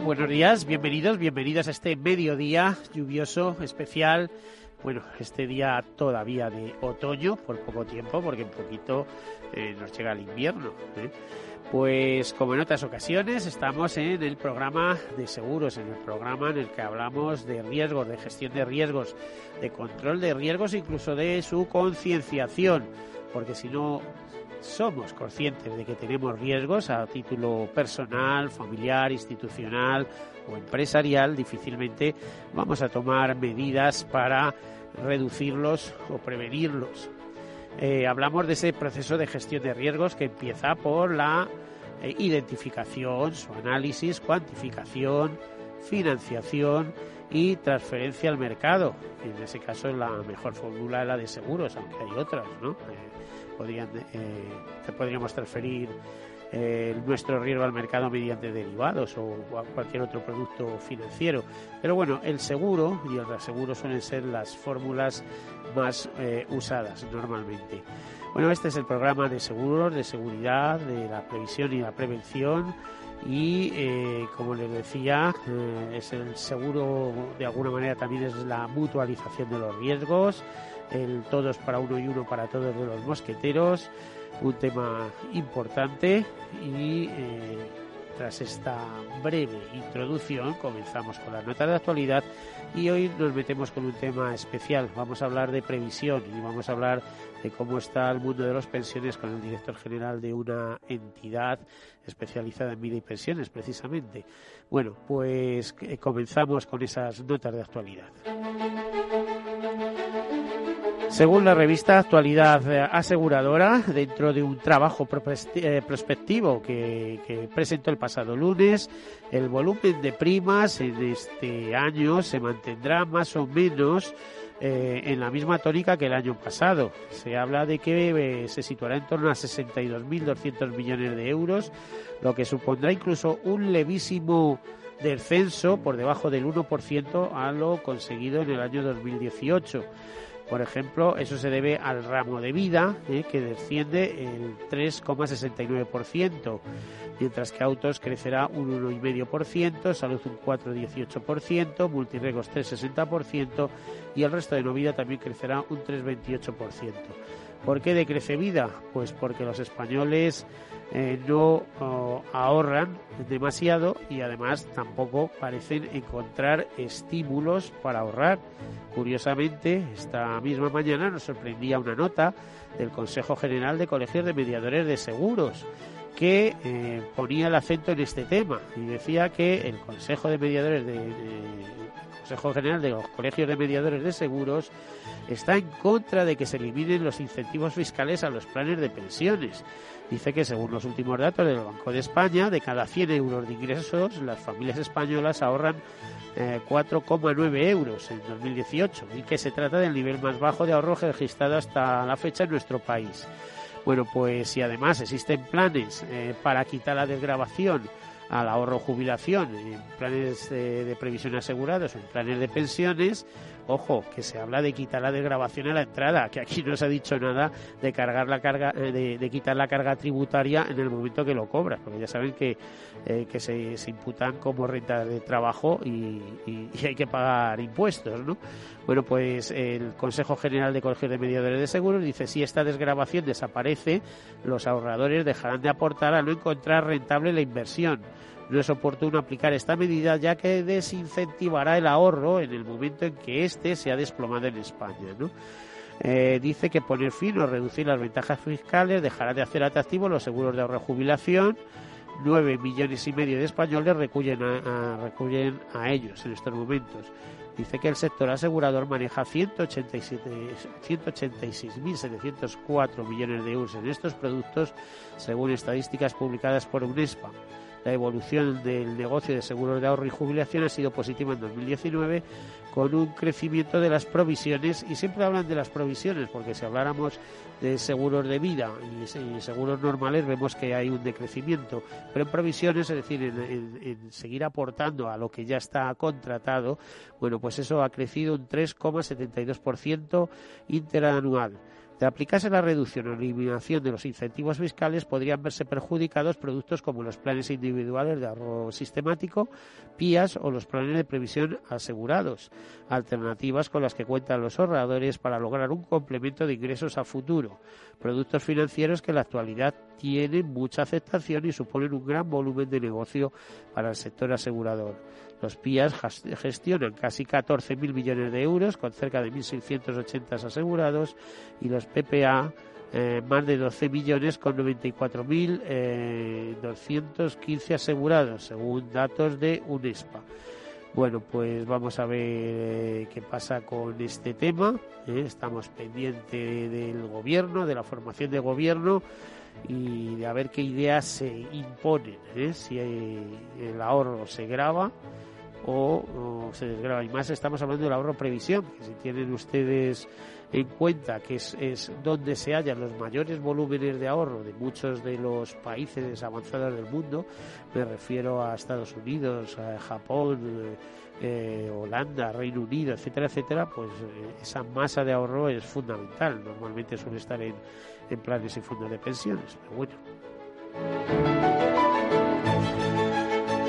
Buenos días, bienvenidos, bienvenidos a este mediodía lluvioso especial. Bueno, este día todavía de otoño, por poco tiempo, porque un poquito eh, nos llega el invierno. ¿eh? Pues como en otras ocasiones, estamos en el programa de seguros, en el programa en el que hablamos de riesgos, de gestión de riesgos, de control de riesgos, incluso de su concienciación, porque si no somos conscientes de que tenemos riesgos a título personal, familiar, institucional o empresarial, difícilmente vamos a tomar medidas para reducirlos o prevenirlos. Eh, hablamos de ese proceso de gestión de riesgos que empieza por la eh, identificación, su análisis, cuantificación, financiación y transferencia al mercado. en ese caso la mejor fórmula es la de seguros, aunque hay otras, ¿no? Eh, podrían, eh, podríamos transferir eh, nuestro riesgo al mercado mediante derivados o cualquier otro producto financiero. Pero bueno, el seguro y el reaseguro suelen ser las fórmulas más eh, usadas normalmente. Bueno, este es el programa de seguros, de seguridad, de la previsión y la prevención y eh, como les decía es el seguro de alguna manera también es la mutualización de los riesgos el todos para uno y uno para todos de los mosqueteros, un tema importante y eh, tras esta breve introducción comenzamos con la nota de actualidad y hoy nos metemos con un tema especial. Vamos a hablar de previsión y vamos a hablar de cómo está el mundo de las pensiones con el director general de una entidad especializada en vida y pensiones, precisamente. Bueno, pues eh, comenzamos con esas notas de actualidad. Según la revista Actualidad Aseguradora, dentro de un trabajo eh, prospectivo que, presentó el pasado lunes, el volumen de primas en este año se mantendrá más o menos eh, en la misma tónica que el año pasado. Se habla de que eh, se situará en torno a 62.200 millones de euros, lo que supondrá incluso un levísimo descenso por debajo del 1% a lo conseguido en el año 2018. Por ejemplo, eso se debe al ramo de vida, eh, que desciende el 3,69%, mientras que autos crecerá un 1,5%, salud un 4,18%, multirregos 3,60% y el resto de no vida también crecerá un 3,28%. ¿Por qué decrece vida? Pues porque los españoles eh, no oh, ahorran demasiado y además tampoco parecen encontrar estímulos para ahorrar. Curiosamente, esta misma mañana nos sorprendía una nota del Consejo General de Colegios de Mediadores de Seguros que eh, ponía el acento en este tema y decía que el Consejo de Mediadores de, Consejo General de los Colegios de Mediadores de Seguros está en contra de que se eliminen los incentivos fiscales a los planes de pensiones. Dice que según los últimos datos del Banco de España, de cada 100 euros de ingresos, las familias españolas ahorran 4,9 eh, euros en 2018 y que se trata del nivel más bajo de ahorro registrado hasta la fecha en nuestro país. Bueno, pues si además existen planes eh, para quitar la desgrabación al ahorro jubilación en planes de, previsión asegurados en planes de pensiones, ojo, que se habla de quitar la desgrabación a la entrada, que aquí no se ha dicho nada de cargar la carga, eh, de, quitar la carga tributaria en el momento que lo cobras, porque ya saben que, eh, que se, imputan como renta de trabajo y, hay que pagar impuestos, ¿no? Bueno, pues el Consejo General de Colegios de Mediadores de Seguros dice si esta desgrabación desaparece, los ahorradores dejarán de aportar a no encontrar rentable la inversión. No es oportuno aplicar esta medida ya que desincentivará el ahorro en el momento en que éste se ha desplomado en España. Eh, dice que poner fin o reducir las ventajas fiscales dejará de hacer atractivos los seguros de ahorro jubilación nueve millones y medio de españoles recurren a, a ellos en estos momentos. Dice que el sector asegurador maneja 186.704 millones de euros en estos productos, según estadísticas publicadas por UNESPA. La evolución del negocio de seguros de ahorro y jubilación ha sido positiva en 2019 con un crecimiento de las provisiones y siempre hablan de las provisiones porque si habláramos de seguros de vida y, seguros normales vemos que hay un decrecimiento. Pero en provisiones es decir en, seguir aportando a lo que ya está contratado bueno pues eso ha crecido un 3,72% interanual de aplicarse la reducción o eliminación de los incentivos fiscales, podrían verse perjudicados productos como los planes individuales de ahorro sistemático, PIAS o los planes de previsión asegurados, alternativas con las que cuentan los ahorradores para lograr un complemento de ingresos a futuro, productos financieros que en la actualidad tienen mucha aceptación y suponen un gran volumen de negocio para el sector asegurador. Los PIAs gestionan casi 14.000 millones de euros, con cerca de 1.680 asegurados, y los PPA eh, más de 12 millones con 94.215 eh, asegurados, según datos de UNESPA. Bueno, pues vamos a ver eh, qué pasa con este tema. Estamos pendientes del gobierno, de la formación de gobierno y de a ver qué ideas se imponen. Si el ahorro se graba o, se desgrava. Y más estamos hablando del ahorro previsión, que si tienen ustedes en cuenta que es, es, donde se hallan los mayores volúmenes de ahorro de muchos de los países avanzados del mundo, me refiero a Estados Unidos, a Japón, eh, Holanda, Reino Unido, etcétera, etcétera, pues eh, esa masa de ahorro es fundamental. Normalmente suele estar en, en planes y fondos de pensiones, pero bueno.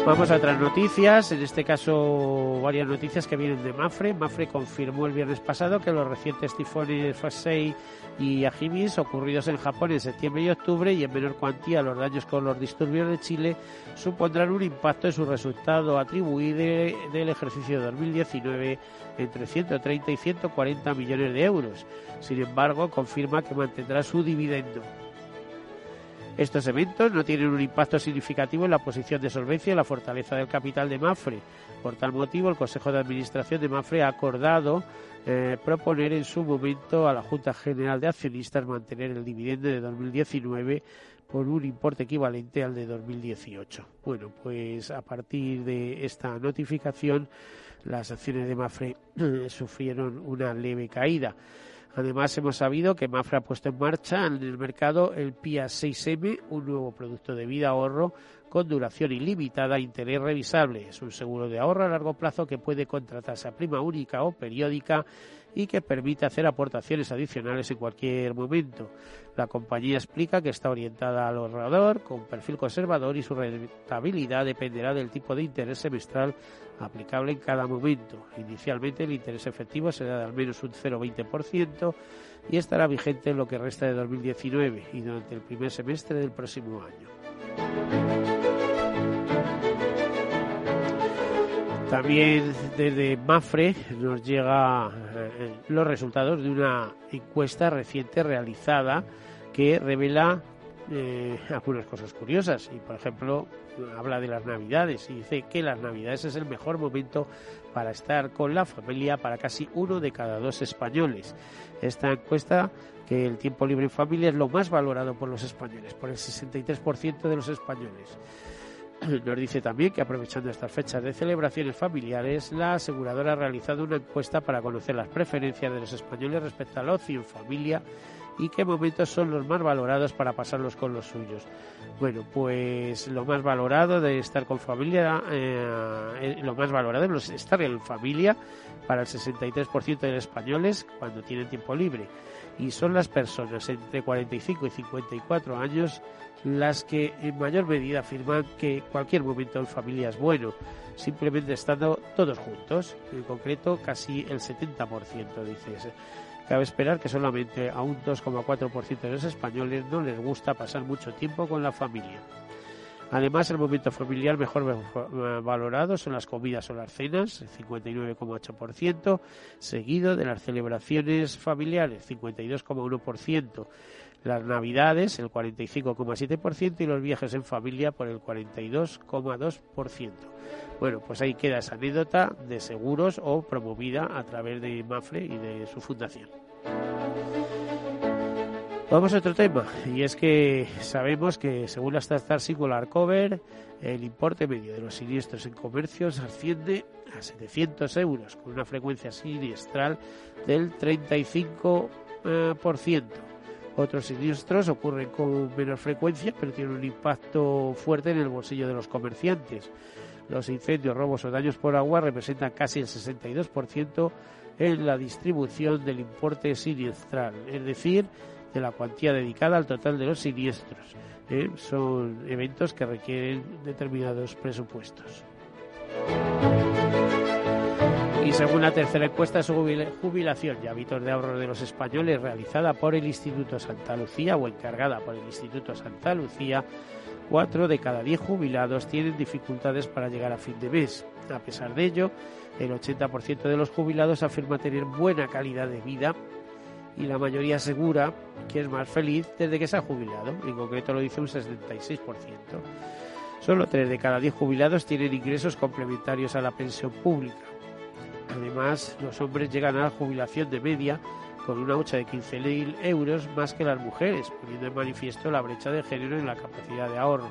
Vamos a otras noticias, en este caso varias noticias que vienen de Mafre. Mafre confirmó el viernes pasado que los recientes tifones Fasei y Ajimis ocurridos en Japón en septiembre y octubre y en menor cuantía los daños con los disturbios de Chile supondrán un impacto en su resultado atribuido del ejercicio de 2019 entre 130 y 140 millones de euros. Sin embargo, confirma que mantendrá su dividendo. Estos eventos no tienen un impacto significativo en la posición de solvencia y la fortaleza del capital de Mafre. Por tal motivo, el Consejo de Administración de Mafre ha acordado eh, proponer en su momento a la Junta General de Accionistas mantener el dividendo de 2019 por un importe equivalente al de 2018. Bueno, pues a partir de esta notificación, las acciones de Mafre sufrieron una leve caída. Además, hemos sabido que Mafra ha puesto en marcha en el mercado el PIA 6M, un nuevo producto de vida ahorro con duración ilimitada e interés revisable. Es un seguro de ahorro a largo plazo que puede contratarse a prima única o periódica y que permite hacer aportaciones adicionales en cualquier momento. La compañía explica que está orientada al ahorrador con perfil conservador y su rentabilidad dependerá del tipo de interés semestral aplicable en cada momento. Inicialmente el interés efectivo será de al menos un 0,20% y estará vigente en lo que resta de 2019 y durante el primer semestre del próximo año. También desde Mafre nos llega eh, los resultados de una encuesta reciente realizada que revela eh, algunas cosas curiosas y por ejemplo habla de las navidades y dice que las navidades es el mejor momento para estar con la familia para casi uno de cada dos españoles. Esta encuesta que el tiempo libre en familia es lo más valorado por los españoles, por el 63% de los españoles. Nos dice también que aprovechando estas fechas de celebraciones familiares, la aseguradora ha realizado una encuesta para conocer las preferencias de los españoles respecto al ocio en familia y qué momentos son los más valorados para pasarlos con los suyos. Bueno, pues lo más valorado de estar con familia, eh, eh, lo más valorado es estar en familia para el 63% de los españoles cuando tienen tiempo libre. Y son las personas entre 45 y 54 años las que en mayor medida afirman que cualquier momento en familia es bueno, simplemente estando todos juntos. En concreto, casi el 70% dice Cabe esperar que solamente a un 2,4% de los españoles no les gusta pasar mucho tiempo con la familia. Además, el momento familiar mejor valorado son las comidas o las cenas, el 59,8%, seguido de las celebraciones familiares, 52,1%. las navidades el 45,7% y los viajes en familia por el 42,2%. Bueno, pues ahí queda esa anécdota de seguros o promovida a través de Mafre y de su fundación. Vamos a otro tema, y es que sabemos que según la Star Singular Cover, el importe medio de los siniestros en comercios asciende a 700 euros, con una frecuencia siniestral del 35%. Otros siniestros ocurren con menor frecuencia, pero tienen un impacto fuerte en el bolsillo de los comerciantes. Los incendios, robos o daños por agua representan casi el 62% en la distribución del importe siniestral, es decir, de la cuantía dedicada al total de los siniestros. ¿eh? Son eventos que requieren determinados presupuestos. Y según la tercera encuesta de jubilación y hábitos de ahorro de los españoles realizada por el Instituto Santa Lucía o encargada por el Instituto Santa Lucía, cuatro de cada diez jubilados tienen dificultades para llegar a fin de mes. A pesar de ello, el 80% de los jubilados afirma tener buena calidad de vida y la mayoría asegura que es más feliz desde que se ha jubilado. En concreto lo dice un 66%. Solo tres de cada diez jubilados tienen ingresos complementarios a la pensión pública. Además, los hombres llegan a la jubilación de media con una hucha de 15.000 euros más que las mujeres, poniendo en manifiesto la brecha de género en la capacidad de ahorro.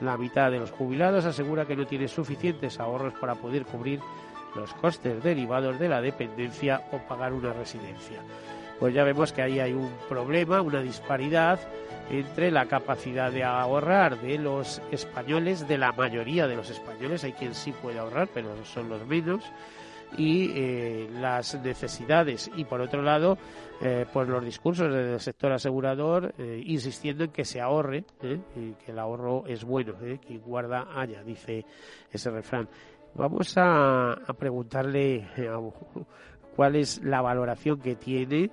La mitad de los jubilados asegura que no tiene suficientes ahorros para poder cubrir los costes derivados de la dependencia o pagar una residencia. Pues ya vemos que ahí hay un problema, una disparidad entre la capacidad de ahorrar de los españoles, de la mayoría de los españoles, hay quien sí puede ahorrar, pero son los menos, y eh, las necesidades. Y por otro lado eh, pues los discursos del sector asegurador eh, insistiendo en que se ahorre que el ahorro es bueno que guarda haya dice ese refrán. Vamos a, a preguntarle cuál es la valoración que tiene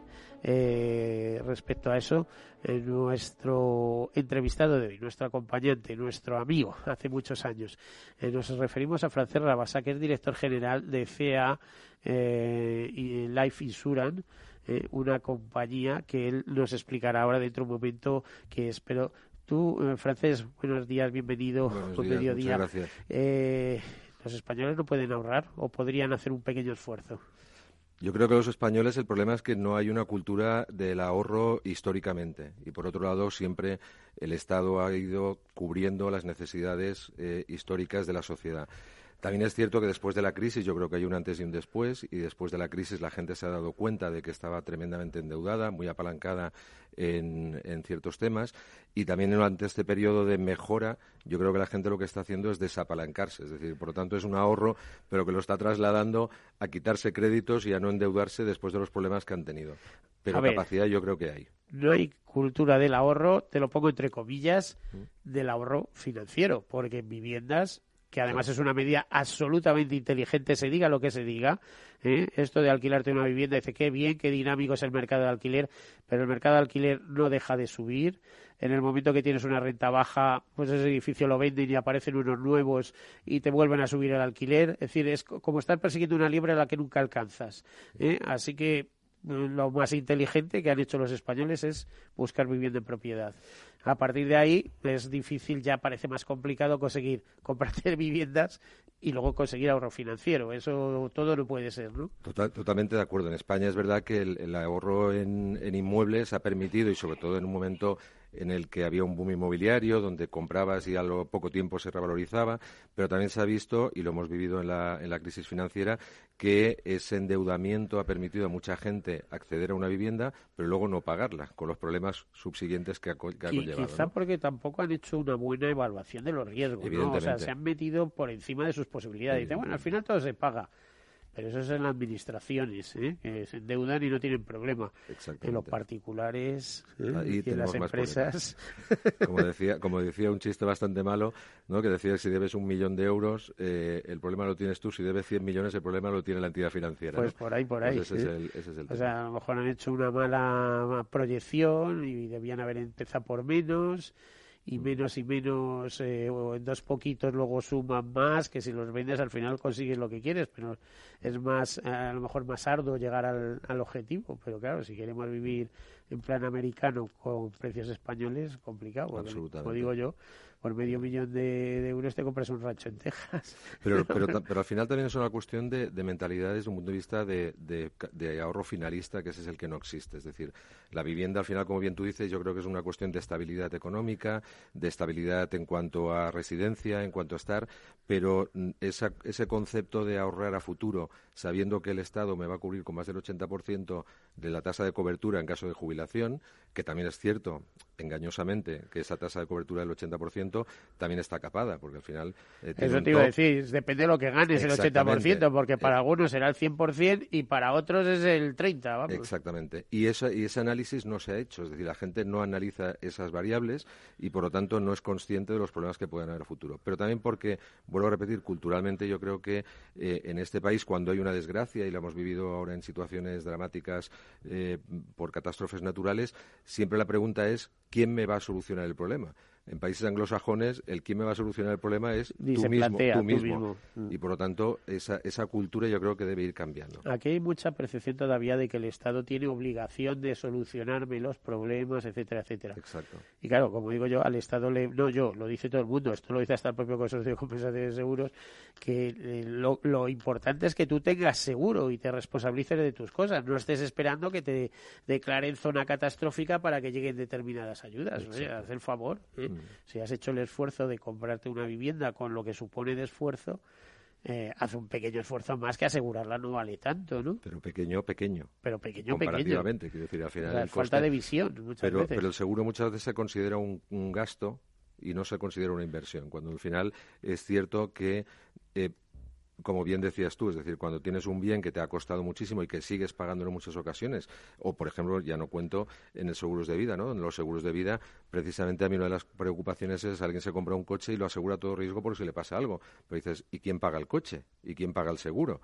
respecto a eso nuestro entrevistado de hoy, nuestro acompañante, nuestro amigo, hace muchos años. Eh, nos referimos a Francés Rabasa, que es director general de CEA eh, y Life Insurance, eh, una compañía que él nos explicará ahora dentro de un momento que espero. Tú, Francés, buenos días, bienvenido. Buenos días, gracias. ¿Los españoles no pueden ahorrar o podrían hacer un pequeño esfuerzo? Yo creo que los españoles el problema es que no hay una cultura del ahorro históricamente y por otro lado siempre el Estado ha ido cubriendo las necesidades eh, históricas de la sociedad. También es cierto que después de la crisis, yo creo que hay un antes y un después, y después de la crisis la gente se ha dado cuenta de que estaba tremendamente endeudada, muy apalancada en, ciertos temas, y también durante este periodo de mejora, yo creo que la gente lo que está haciendo es desapalancarse, es decir, por lo tanto es un ahorro, pero que lo está trasladando a quitarse créditos y a no endeudarse después de los problemas que han tenido. Pero capacidad yo creo que hay. No hay cultura del ahorro, te lo pongo entre comillas, mm. del ahorro financiero, porque en viviendas que además es una medida absolutamente inteligente, se diga lo que se diga. ¿eh? Esto de alquilarte una vivienda, dice qué bien, qué dinámico es el mercado de alquiler, pero el mercado de alquiler no deja de subir. En el momento que tienes una renta baja, pues ese edificio lo venden y aparecen unos nuevos y te vuelven a subir el alquiler. Es decir, es como estar persiguiendo una liebre a la que nunca alcanzas. ¿eh? Así que lo más inteligente que han hecho los españoles es buscar vivienda en propiedad. A partir de ahí es difícil, ya parece más complicado conseguir comprarte viviendas y luego conseguir ahorro financiero. Eso todo no puede ser, ¿no? totalmente de acuerdo. En España es verdad que el, ahorro en, en, inmuebles ha permitido, y sobre todo en un momento en el que había un boom inmobiliario, donde comprabas y a lo poco tiempo se revalorizaba, pero también se ha visto, y lo hemos vivido en la, en la crisis financiera, que ese endeudamiento ha permitido a mucha gente acceder a una vivienda, pero luego no pagarla, con los problemas subsiguientes que ha, conllevado. Quizá porque tampoco han hecho una buena evaluación de los riesgos, ¿no? O sea, se han metido por encima de sus posibilidades. Dicen, bueno, al final todo se paga pero eso es en las administraciones, ¿eh? que se endeudan y no tienen problema. En los particulares ¿eh? y en las empresas. Como decía, como decía un chiste bastante malo, ¿no? que decía que si debes un millón de euros, eh, el problema lo tienes tú. Si debes 100 millones, el problema lo tiene la entidad financiera. Pues por ahí, por ahí. ese, es el, ese, es el, O sea, a lo mejor han hecho una mala proyección y debían haber empezado por menos y menos y menos, eh, o en dos poquitos luego suman más, que si los vendes al final consigues lo que quieres, pero es más, a lo mejor más arduo llegar al, al objetivo. Pero claro, si queremos vivir en plan americano con precios españoles, complicado. como digo yo, por medio millón de, euros te compras un rancho en Texas. Pero, pero, pero al final también es una cuestión de, de mentalidad desde un punto de vista de, de, ahorro finalista, que ese es el que no existe. Es decir, la vivienda al final, como bien tú dices, yo creo que es una cuestión de estabilidad económica, de estabilidad en cuanto a residencia, en cuanto a estar, pero mm, esa, ese concepto de ahorrar a futuro, sabiendo que el Estado me va a cubrir con más del 80% de la tasa de cobertura en caso de jubilación, que también es cierto, engañosamente, que esa tasa de cobertura del 80% también está capada, porque al final... Eh, Eso te iba a decir, depende de lo que ganes el 80%, porque para eh, algunos será el 100% y para otros es el 30%. Vamos. Exactamente. Y, esa, y ese análisis no se ha hecho, es decir, la gente no analiza esas variables y por lo tanto no es consciente de los problemas que pueden haber a futuro. Pero también porque, vuelvo a repetir, culturalmente yo creo que eh, en este país cuando hay una desgracia, y lo hemos vivido ahora en situaciones dramáticas por catástrofes naturales, siempre la pregunta es ¿quién me va a solucionar el problema? En países anglosajones, el quién me va a solucionar el problema es tú, mismo, tú, mismo, Y por lo tanto, esa, esa cultura yo creo que debe ir cambiando. Aquí hay mucha percepción todavía de que el Estado tiene obligación de solucionarme los problemas, etcétera, etcétera. Exacto. Y claro, como digo yo, al Estado le. No yo, lo dice todo el mundo, esto lo dice hasta el propio Consorcio de Compensación de Seguros, que eh, lo, lo, importante es que tú tengas seguro y te responsabilices de tus cosas. No estés esperando que te declaren zona catastrófica para que lleguen determinadas ayudas. haz el favor. ¿eh? Mm. Si has hecho el esfuerzo de comprarte una vivienda con lo que supone de esfuerzo, eh, hace un pequeño esfuerzo más que asegurarla no vale tanto, ¿no? Pero pequeño, pequeño. Pero pequeño, comparativamente, quiero decir, al final. falta de visión, muchas pero, veces. Pero el seguro muchas veces se considera un, gasto y no se considera una inversión, cuando al final es cierto que eh, como bien decías tú, es decir, cuando tienes un bien que te ha costado muchísimo y que sigues pagando en muchas ocasiones, o por ejemplo, ya no cuento en el seguros de vida, ¿no? En los seguros de vida, precisamente a mí una de las preocupaciones es alguien se compra un coche y lo asegura todo riesgo por si le pasa algo. Pero dices, ¿y quién paga el coche? ¿Y quién paga el seguro?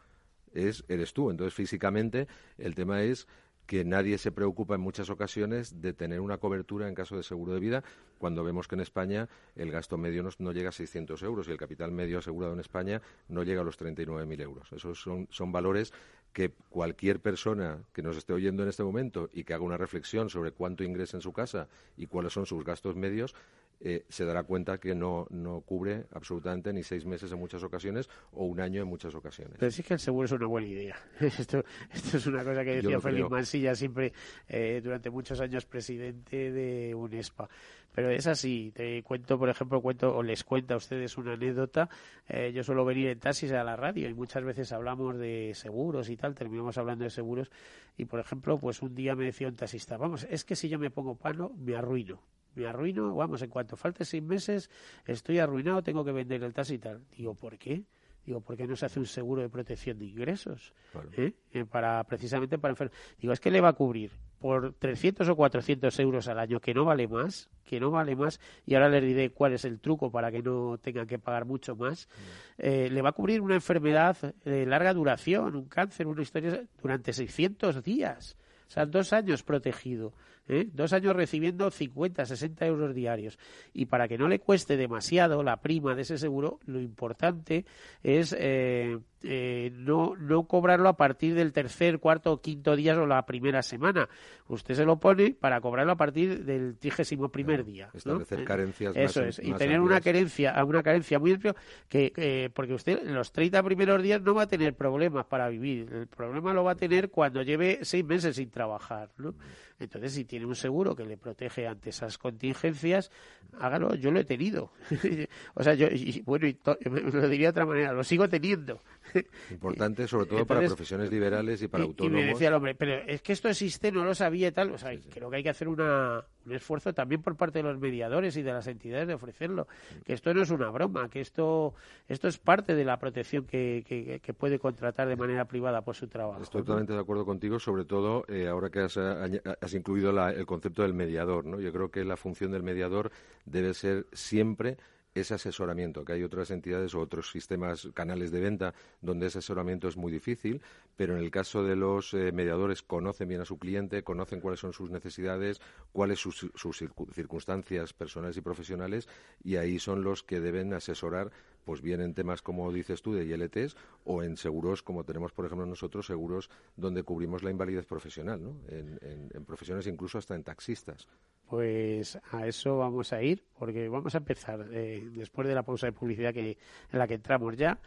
Es, eres tú. Entonces, físicamente, el tema es que nadie se preocupa en muchas ocasiones de tener una cobertura en caso de seguro de vida, cuando vemos que en España el gasto medio no, llega a 600 euros y el capital medio asegurado en España no llega a los 39.000 euros. Esos son, son valores que cualquier persona que nos esté oyendo en este momento y que haga una reflexión sobre cuánto ingresa en su casa y cuáles son sus gastos medios, eh, se dará cuenta que no, no cubre absolutamente ni seis meses en muchas ocasiones o un año en muchas ocasiones. Pero sí que el seguro es una buena idea. esto, esto es una cosa que decía Félix Mansilla siempre eh, durante muchos años presidente de UNESPA. Pero es así. Te cuento, por ejemplo, cuento o les cuento a ustedes una anécdota. Eh, yo suelo venir en taxis a la radio y muchas veces hablamos de seguros y tal. Terminamos hablando de seguros y, por ejemplo, pues un día me decía un taxista, vamos, es que si yo me pongo pano, me arruino me arruino, vamos, en cuanto falte seis meses, estoy arruinado, tengo que vender el taxi y tal. Digo, ¿por qué? Digo, ¿por qué no se hace un seguro de protección de ingresos? ¿Eh? Eh, para, precisamente para enfermos. Digo, es que le va a cubrir por 300 o 400 euros al año, que no vale más, que no vale más, y ahora les diré cuál es el truco para que no tengan que pagar mucho más, mm. eh, le va a cubrir una enfermedad de larga duración, un cáncer, una historia, durante 600 días. O sea, dos años protegido. ¿Eh? dos años recibiendo 50, 60 euros diarios. Y para que no le cueste demasiado la prima de ese seguro, lo importante es eh, eh, no, no cobrarlo a partir del tercer, cuarto o quinto día o la primera semana. Usted se lo pone para cobrarlo a partir del trigésimo primer día. Establecer carencias Eso es, y tener una carencia, una carencia muy amplia, que, porque usted en los 30 primeros días no va a tener problemas para vivir. El problema lo va a tener cuando lleve seis meses sin trabajar. ¿no? Entonces, si tiene un seguro que le protege ante esas contingencias, hágalo. Yo lo he tenido. o sea, yo, y, bueno, y lo diría de otra manera, lo sigo teniendo. Importante, sobre todo para profesiones liberales y para autónomos. Y me decía el hombre, pero es que esto existe, no lo sabía y tal. O sea, creo que hay que hacer una, un esfuerzo también por parte de los mediadores y de las entidades de ofrecerlo. Que esto no es una broma, que esto, esto es parte de la protección que, que, puede contratar de manera privada por su trabajo. Estoy totalmente de acuerdo contigo, sobre todo eh, ahora que has, has incluido el concepto del mediador. ¿no? Yo creo que la función del mediador debe ser siempre ese asesoramiento, que hay otras entidades o otros sistemas, canales de venta, donde ese asesoramiento es muy difícil, pero en el caso de los eh, mediadores conocen bien a su cliente, conocen cuáles son sus necesidades, cuáles son sus, sus circunstancias personales y profesionales, y ahí son los que deben asesorar pues bien en temas como dices tú de ILTs o en seguros como tenemos por ejemplo nosotros seguros donde cubrimos la invalidez profesional ¿no? en, profesiones incluso hasta en taxistas pues a eso vamos a ir porque vamos a empezar eh, después de la pausa de publicidad que en la que entramos ya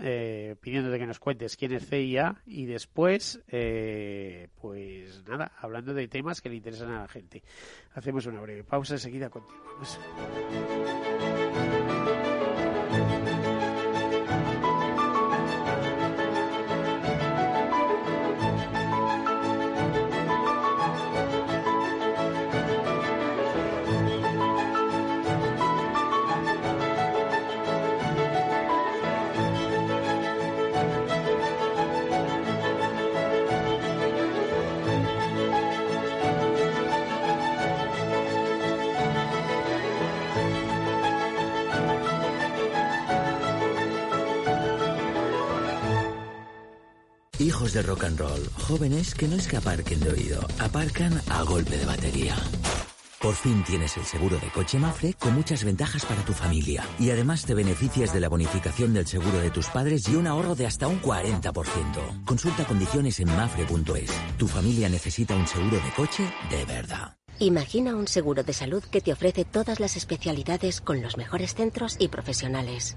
eh, pidiéndote que nos cuentes quién es CIA y después, eh, pues nada, hablando de temas que le interesan a la gente. Hacemos una breve pausa, enseguida continuamos. De rock and roll, jóvenes que no es que aparquen de oído, aparcan a golpe de batería. Por fin tienes el seguro de coche Mafre con muchas ventajas para tu familia. Y además te beneficias de la bonificación del seguro de tus padres y un ahorro de hasta un 40%. Consulta condiciones en mafre.es. Tu familia necesita un seguro de coche de verdad. Imagina un seguro de salud que te ofrece todas las especialidades con los mejores centros y profesionales.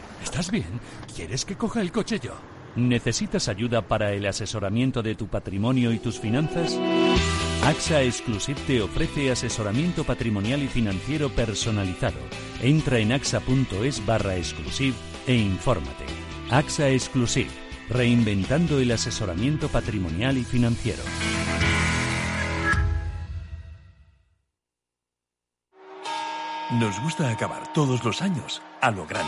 ¿estás bien? ¿Quieres que coja el coche yo? ¿Necesitas ayuda para el asesoramiento de tu patrimonio y tus finanzas? AXA Exclusive te ofrece asesoramiento patrimonial y financiero personalizado. Entra en axa.es barra exclusive e infórmate. AXA Exclusive, reinventando el asesoramiento patrimonial y financiero. Nos gusta acabar todos los años a lo grande.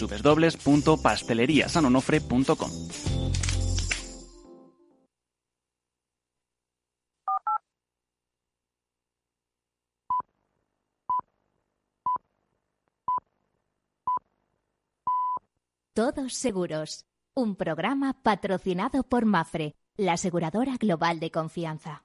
www.pasteleriasanonofre.com. Todos seguros. Un programa patrocinado por Mafre, la aseguradora global de confianza.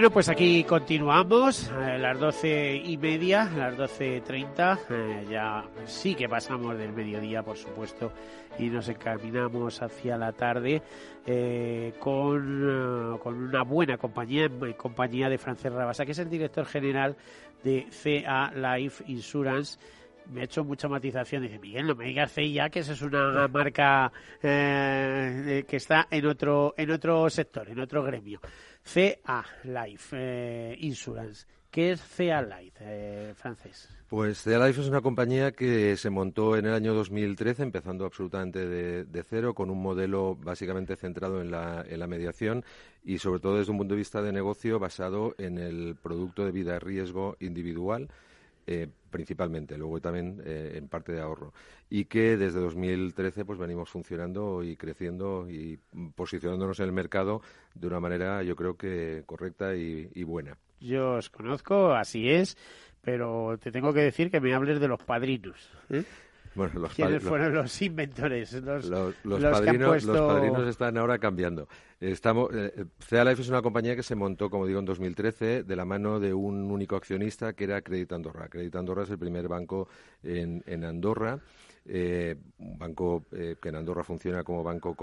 Bueno, pues aquí continuamos, a las doce y media, las doce treinta, eh, ya sí que pasamos del mediodía, por supuesto, y nos encaminamos hacia la tarde eh, con, eh, con, una buena compañía, compañía de Frances Rabasa, que es el director general de CA Life Insurance me ha hecho mucha matización. Dice, Miguel, no me digas CIA, que esa es una marca eh, que está en otro, en otro sector, en otro gremio. CA Life eh, Insurance. ¿Qué es CA Life, eh, francés? Pues CA Life es una compañía que se montó en el año 2013, empezando absolutamente de, cero, con un modelo básicamente centrado en la, en la, mediación y sobre todo desde un punto de vista de negocio basado en el producto de vida riesgo individual. Eh, principalmente, luego también eh, en parte de ahorro. Y que desde 2013 pues venimos funcionando y creciendo y posicionándonos en el mercado de una manera yo creo que correcta y, buena. Yo os conozco, así es, pero te tengo que decir que me hables de los padrinos. ¿eh? Bueno, los ¿Quiénes fueron los inventores? Los, los, padrinos, los, padrinos, están ahora cambiando. Estamos, eh, Life es una compañía que se montó, como digo, en 2013 de la mano de un único accionista que era Credit Andorra. Credit Andorra es el primer banco en, en Andorra. Eh, un banco eh, que en Andorra funciona como banco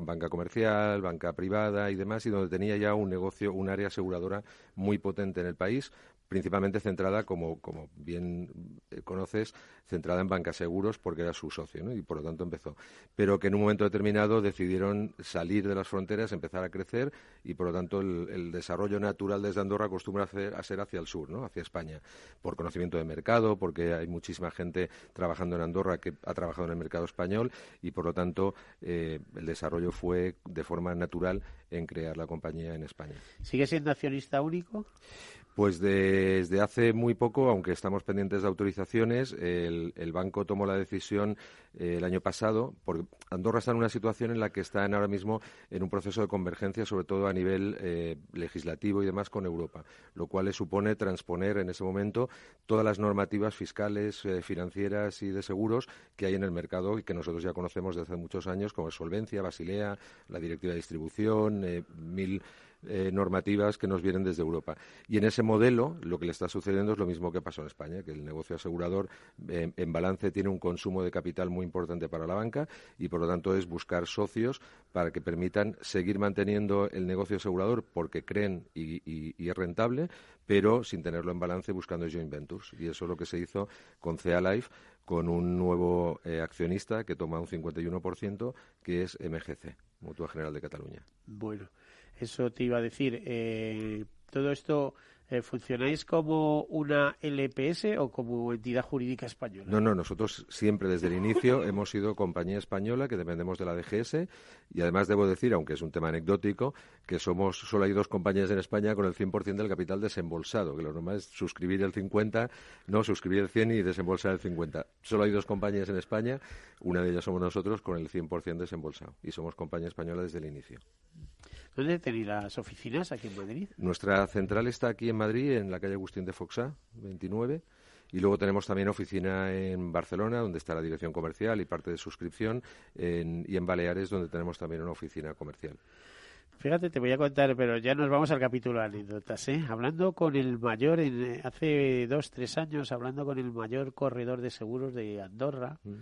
banca comercial, banca privada y demás, y donde tenía ya un negocio, un área aseguradora muy potente en el país, principalmente centrada, como, bien eh, conoces, centrada en banca seguros porque era su socio, ¿no? y por lo tanto empezó. Pero que en un momento determinado decidieron salir de las fronteras, empezar a crecer, y por lo tanto el, desarrollo natural desde Andorra acostumbra a, ser hacia el sur, ¿no? hacia España, por conocimiento de mercado, porque hay muchísima gente trabajando en Andorra que ha trabajado en el mercado español, y por lo tanto eh, el desarrollo fue de forma natural en crear la compañía en España. ¿Sigue siendo accionista único? Pues desde hace muy poco, aunque estamos pendientes de autorizaciones, el, banco tomó la decisión eh, el año pasado, porque Andorra está en una situación en la que está ahora mismo en un proceso de convergencia, sobre todo a nivel eh, legislativo y demás, con Europa, lo cual le supone transponer en ese momento todas las normativas fiscales, eh, financieras y de seguros que hay en el mercado y que nosotros ya conocemos desde hace muchos años, como Solvencia, Basilea, la Directiva de Distribución, mil eh, normativas que nos vienen desde Europa. Y en ese modelo lo que le está sucediendo es lo mismo que pasó en España, que el negocio asegurador eh, en balance tiene un consumo de capital muy importante para la banca y por lo tanto es buscar socios para que permitan seguir manteniendo el negocio asegurador porque creen y, es rentable, pero sin tenerlo en balance buscando joint ventures. Y eso es lo que se hizo con CEA Life con un nuevo eh, accionista que toma un 51%, que es MGC, Mutua General de Cataluña. Bueno, eso te iba a decir. Eh, todo esto eh, ¿funcionáis como una LPS o como entidad jurídica española? No, no, nosotros siempre desde el inicio hemos sido compañía española que dependemos de la DGS y además debo decir, aunque es un tema anecdótico, que somos solo hay dos compañías en España con el 100% del capital desembolsado, que lo normal es suscribir el 50, no suscribir el 100 y desembolsar el 50. Solo hay dos compañías en España, una de ellas somos nosotros con el 100% desembolsado y somos compañía española desde el inicio. ¿Dónde tenéis las oficinas aquí en Madrid? Nuestra central está aquí en Madrid, en la calle Agustín de Foxá, 29, Y luego tenemos también oficina en Barcelona, donde está la dirección comercial y parte de suscripción, y en Baleares, donde tenemos también una oficina comercial. Fíjate, te voy a contar, pero ya nos vamos al capítulo de anécdotas, ¿eh? Hablando con el mayor, en, hace dos, tres años, hablando con el mayor corredor de seguros de Andorra, mm.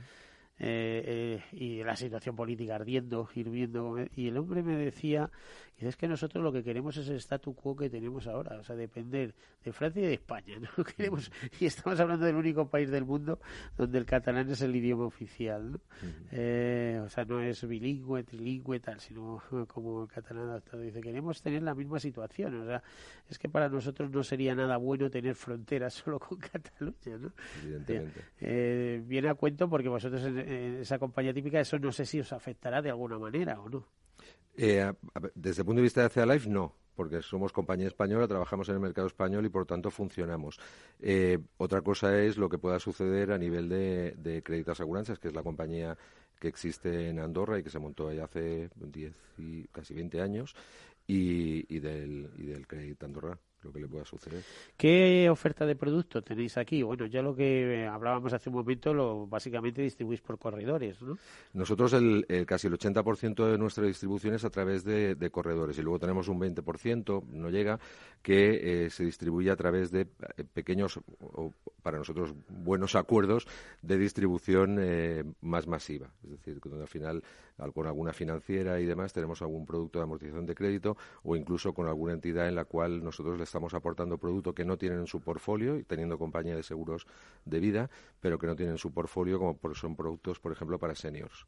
Eh, eh, y la situación política ardiendo, hirviendo, y el hombre me decía es que nosotros lo que queremos es el statu quo que tenemos ahora, o sea, depender de Francia y de España. ¿no? Queremos, y estamos hablando del único país del mundo donde el catalán es el idioma oficial. ¿no? Eh, o sea, no es bilingüe, trilingüe, tal, sino como el catalán adaptado. Dice, queremos tener la misma situación. O sea, es que para nosotros no sería nada bueno tener fronteras solo con Cataluña. ¿no? Evidentemente. Eh, viene a cuento porque vosotros en esa compañía típica, eso no sé si os afectará de alguna manera o no. Eh, desde el punto de vista de CEA Life, no, porque somos compañía española, trabajamos en el mercado español y por tanto funcionamos. Eh, otra cosa es lo que pueda suceder a nivel de, de Crédito Aseguranzas, que es la compañía que existe en Andorra y que se montó ahí hace 10 y casi 20 años, y, y, del, y del Crédito Andorra lo que le pueda suceder. ¿Qué oferta de producto tenéis aquí? Bueno, ya lo que hablábamos hace un momento, lo básicamente distribuís por corredores, ¿no? Nosotros el, casi el 80% de nuestra distribución es a través de, corredores y luego tenemos un 20%, no llega, que eh, se distribuye a través de eh, pequeños, o para nosotros buenos acuerdos de distribución eh, más masiva. Es decir, cuando al final con alguna financiera y demás tenemos algún producto de amortización de crédito o incluso con alguna entidad en la cual nosotros les estamos aportando producto que no tienen en su portfolio y teniendo compañía de seguros de vida, pero que no tienen en su portfolio como son productos, por ejemplo, para seniors.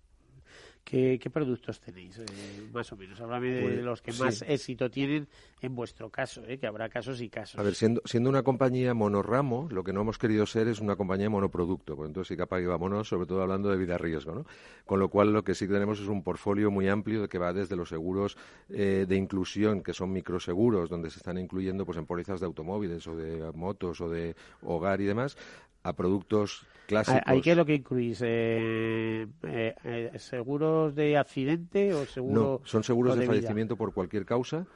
¿Qué, productos tenéis, eh, más o menos? Háblame de pues, los que más éxito tienen en vuestro caso, eh, que habrá casos y casos. A ver, siendo, siendo una compañía monorramo, lo que no hemos querido ser es una compañía monoproducto, pues entonces sí capaz que vámonos, sobre todo hablando de vida riesgo, ¿no? Con lo cual lo que sí tenemos es un portfolio muy amplio que va desde los seguros eh, de inclusión, que son microseguros, donde se están incluyendo pues en pólizas de automóviles o de motos o de hogar y demás, a productos clásicos. ¿Hay qué es lo que incluís? Eh, eh, eh, ¿Seguros de accidente o seguros No, son seguros de, fallecimiento por cualquier causa,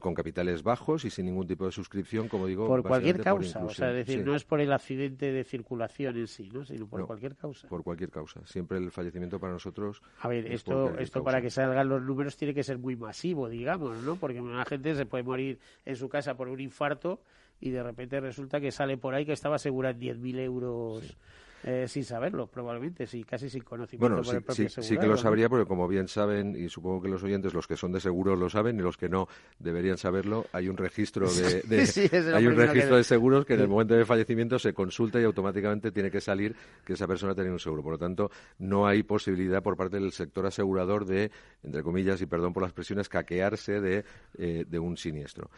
con capitales bajos y sin ningún tipo de suscripción, como digo. Por cualquier causa, o sea, decir, no es por el accidente de circulación en sí, ¿no? sino por cualquier causa. Por cualquier causa. Siempre el fallecimiento para nosotros. A ver, esto, esto para que salgan los números tiene que ser muy masivo, digamos, ¿no? Porque una gente se puede morir en su casa por un infarto y de repente resulta que sale por ahí que estaba asegurada en 10.000 euros. Eh, sin saberlo, probablemente, sí, casi sin conocimiento por el propio sí, sí, que lo sabría, porque como bien saben, y supongo que los oyentes, los que son de seguros lo saben, y los que no deberían saberlo, hay un registro de, hay un registro de seguros que en el momento de fallecimiento se consulta y automáticamente tiene que salir que esa persona tiene un seguro. Por lo tanto, no hay posibilidad por parte del sector asegurador de, entre comillas, y perdón por las presiones, caquearse de, eh, de un siniestro.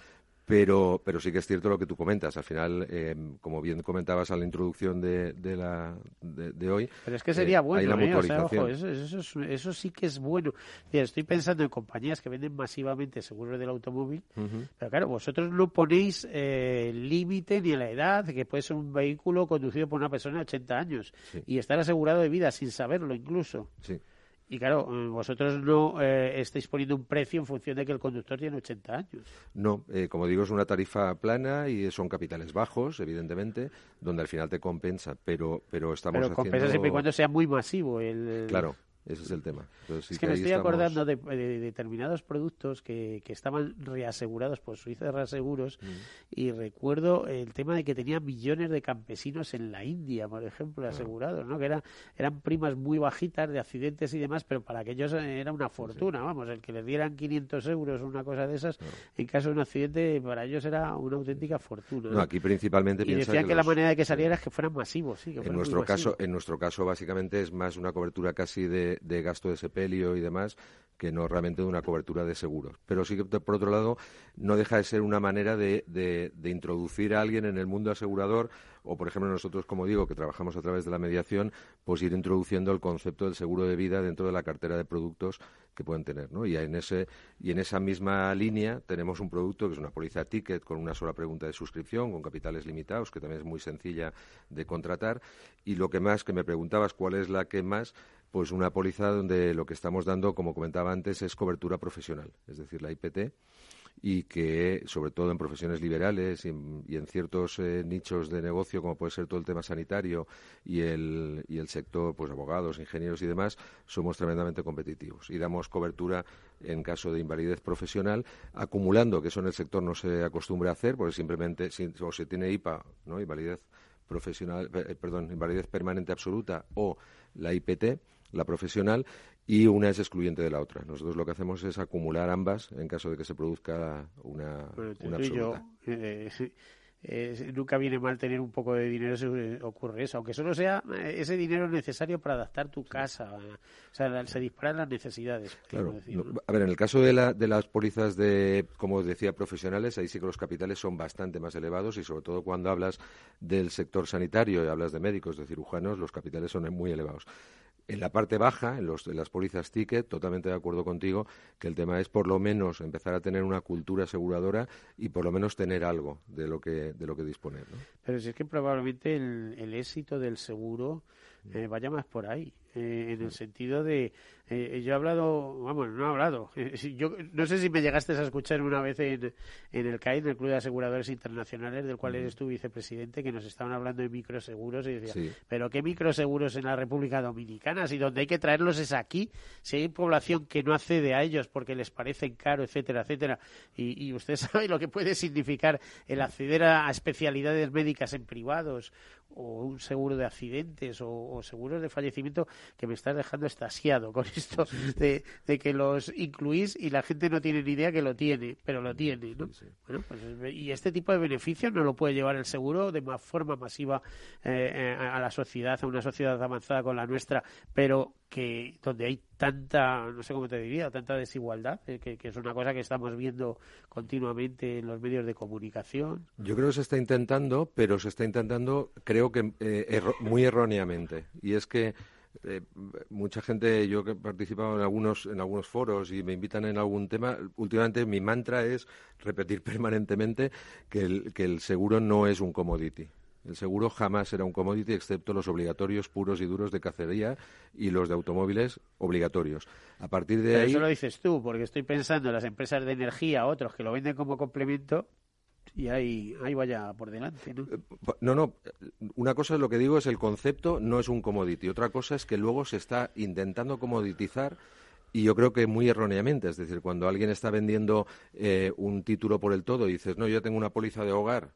Pero, pero sí que es cierto lo que tú comentas. Al final, eh, como bien comentabas a la introducción de, de, la, de, hoy. Pero es que sería eh, bueno, ¿eh? ojo, eso, eso, eso, sí que es bueno. Estoy pensando en compañías que venden masivamente seguros del automóvil. Pero claro, vosotros no ponéis eh, límite ni a la edad, que puede ser un vehículo conducido por una persona de 80 años y estar asegurado de vida sin saberlo incluso. Sí. Y claro, eh, vosotros no eh, estáis poniendo un precio en función de que el conductor tiene 80 años. No, eh, como digo, es una tarifa plana y son capitales bajos, evidentemente, donde al final te compensa, pero, pero estamos pero compensa siempre y cuando sea muy masivo el... Claro, ese es el tema. es que, me estoy acordando de, determinados productos que, que, estaban reasegurados por Suiza de Reaseguros mm. y recuerdo el tema de que tenía millones de campesinos en la India, por ejemplo, ah. asegurados, ¿no? que eran, eran primas muy bajitas de accidentes y demás, pero para aquellos era una fortuna, vamos, el que les dieran 500 euros o una cosa de esas, en caso de un accidente, para ellos era una auténtica fortuna. No, aquí principalmente y decían que, la manera de que saliera es que fueran masivos, sí, en nuestro caso, En nuestro caso, básicamente, es más una cobertura casi de de, gasto de sepelio y demás que no realmente de una cobertura de seguros. Pero sí que, por otro lado, no deja de ser una manera de, de, introducir a alguien en el mundo asegurador, o, por ejemplo, nosotros, como digo, que trabajamos a través de la mediación, pues ir introduciendo el concepto del seguro de vida dentro de la cartera de productos que pueden tener. ¿no? Y, en ese, y en esa misma línea tenemos un producto que es una póliza ticket con una sola pregunta de suscripción, con capitales limitados, que también es muy sencilla de contratar. Y lo que más, que me preguntabas cuál es la que más, pues una póliza donde lo que estamos dando, como comentaba antes, es cobertura profesional, es decir, la IPT. y que, sobre todo en profesiones liberales y en, ciertos eh, nichos de negocio, como puede ser todo el tema sanitario y el, y el sector, pues abogados, ingenieros y demás, somos tremendamente competitivos y damos cobertura en caso de invalidez profesional, acumulando, que eso en el sector no se acostumbra a hacer, porque simplemente o se tiene IPA, ¿no? invalidez profesional, eh, perdón, invalidez permanente absoluta o la IPT, la profesional, y una es excluyente de la otra. Nosotros lo que hacemos es acumular ambas en caso de que se produzca una, una absoluta. Eh, eh, nunca viene mal tener un poco de dinero si ocurre eso, aunque solo sea eh, ese dinero necesario para adaptar tu casa. O sea, se disparan las necesidades. Claro. A ver, en el caso de, la, de las pólizas de, como decía, profesionales, ahí sí que los capitales son bastante más elevados y sobre todo cuando hablas del sector sanitario y hablas de médicos, de cirujanos, los capitales son muy elevados. En la parte baja, en, los, las pólizas ticket, totalmente de acuerdo contigo, que el tema es por lo menos empezar a tener una cultura aseguradora y por lo menos tener algo de lo que, de lo que disponer. Pero si es que probablemente el éxito del seguro eh, vaya más por ahí, eh, en el sentido de, eh, yo he hablado, vamos, no he hablado, yo no sé si me llegaste a escuchar una vez en, en el CAI, en el Club de Aseguradores Internacionales, del cual eres tu vicepresidente, que nos estaban hablando de microseguros y decía, pero ¿qué microseguros en la República Dominicana? Si donde hay que traerlos es aquí, si hay población que no accede a ellos porque les parecen caro, etcétera, etcétera, y, y usted sabe lo que puede significar el acceder a especialidades médicas en privados o un seguro de accidentes o, seguros de fallecimiento que me estás dejando estasiado con esto de, que los incluís y la gente no tiene ni idea que lo tiene, pero lo tiene, ¿no? Bueno, pues, y este tipo de beneficios no lo puede llevar el seguro de más forma masiva eh, eh, a la sociedad, a una sociedad avanzada con la nuestra, pero que donde hay tanta, no sé cómo te diría, tanta desigualdad, eh, que, es una cosa que estamos viendo continuamente en los medios de comunicación. Yo creo que se está intentando, pero se está intentando, creo que eh, muy erróneamente. Y es que eh, mucha gente, yo que he participado en algunos, en algunos foros y me invitan en algún tema, últimamente mi mantra es repetir permanentemente que el, que el seguro no es un commodity. El seguro jamás será un commodity excepto los obligatorios puros y duros de cacería y los de automóviles obligatorios. A partir de ahí. Eso lo dices tú, porque estoy pensando en las empresas de energía, otros que lo venden como complemento y ahí, ahí vaya por delante, ¿no? Eh, no, no. Una cosa es lo que digo es el concepto no es un commodity. Otra cosa es que luego se está intentando comoditizar y yo creo que muy erróneamente. Es decir, cuando alguien está vendiendo eh, un título por el todo y dices, no, yo tengo una póliza de hogar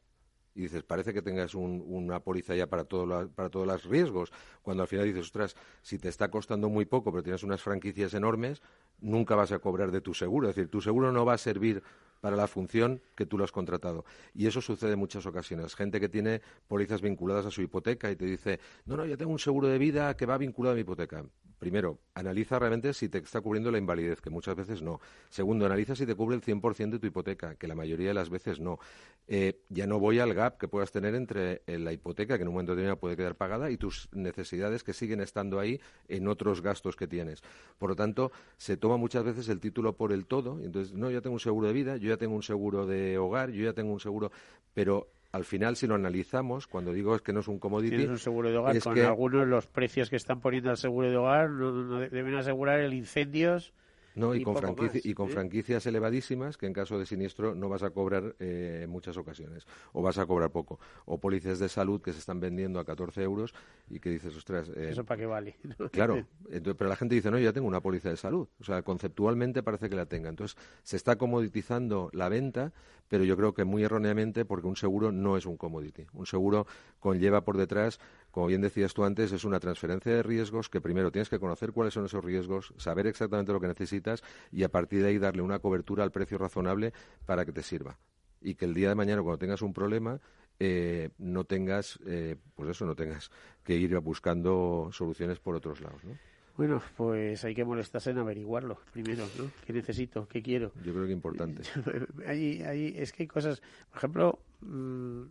y dices, parece que tengas una póliza ya para, para todos los riesgos, cuando al final dices, ostras, si te está costando muy poco, pero tienes unas franquicias enormes, nunca vas a cobrar de tu seguro. Es decir, tu seguro no va a servir para la función que tú lo has contratado. Y eso sucede en muchas ocasiones. Gente que tiene pólizas vinculadas a su hipoteca y te dice, no, no, yo tengo un seguro de vida que va vinculado a mi hipoteca. Primero, analiza realmente si te está cubriendo la invalidez, que muchas veces no. Segundo, analiza si te cubre el 100% de tu hipoteca, que la mayoría de las veces no. Eh, ya no voy al gap que puedas tener entre eh, la hipoteca, que en un momento determinado puede quedar pagada, y tus necesidades que siguen estando ahí en otros gastos que tienes. Por lo tanto, se toma muchas veces el título por el todo. Entonces, no, yo tengo un seguro de vida, yo ya tengo un seguro de hogar, yo ya tengo un seguro, pero al final, si lo analizamos, cuando digo es que no es un commodity... Tienes un seguro de hogar, con algunos los precios que están poniendo al seguro de hogar, no, deben asegurar el incendios no, y, con, y con franquicias elevadísimas que en caso de siniestro no vas a cobrar eh, en muchas ocasiones, o vas a cobrar poco. O pólizas de salud que se están vendiendo a 14 euros y que dices, ostras... Eh, ¿Eso para qué vale? claro, pero la gente dice, no, yo ya tengo una póliza de salud. O sea, conceptualmente parece que la tenga. Entonces, se está comoditizando la venta, pero yo creo que muy erróneamente porque un seguro no es un commodity. Un seguro conlleva por detrás como bien decías tú antes, es una transferencia de riesgos que primero tienes que conocer cuáles son esos riesgos, saber exactamente lo que necesitas y a partir de ahí darle una cobertura al precio razonable para que te sirva. Y que el día de mañana, cuando tengas un problema, eh, no tengas, eh, pues eso, no tengas que ir buscando soluciones por otros lados, ¿no? Bueno, pues hay que molestarse en averiguarlo primero, ¿no? ¿Qué necesito? ¿Qué quiero? Yo creo que importante. es que hay cosas, por ejemplo, mm,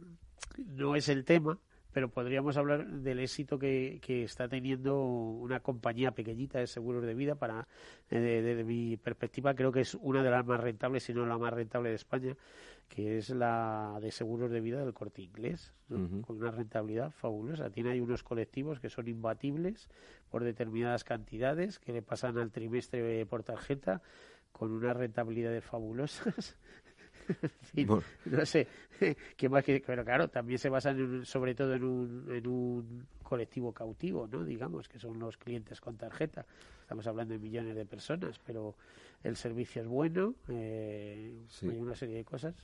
no es el tema, pero podríamos hablar del éxito que, que, está teniendo una compañía pequeñita de seguros de vida para desde mi perspectiva creo que es una de las más rentables si no la más rentable de España que es la de seguros de vida del corte inglés con una rentabilidad fabulosa. Tiene ahí unos colectivos que son imbatibles por determinadas cantidades que le pasan al trimestre por tarjeta con unas rentabilidades fabulosas no sé, ¿qué más que, pero claro, también se basan sobre todo en un, en un colectivo cautivo, ¿no? Digamos, que son los clientes con tarjeta. Estamos hablando de millones de personas, pero el servicio es bueno, eh, hay una serie de cosas.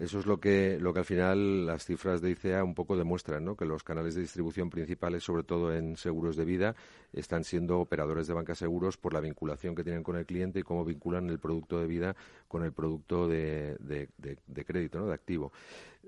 Eso es lo que, lo que al final las cifras de ICEA un poco demuestran, ¿no? que los canales de distribución principales, sobre todo en seguros de vida, están siendo operadores de banca seguros por la vinculación que tienen con el cliente y cómo vinculan el producto de vida con el producto de, de, crédito, ¿no? de activo.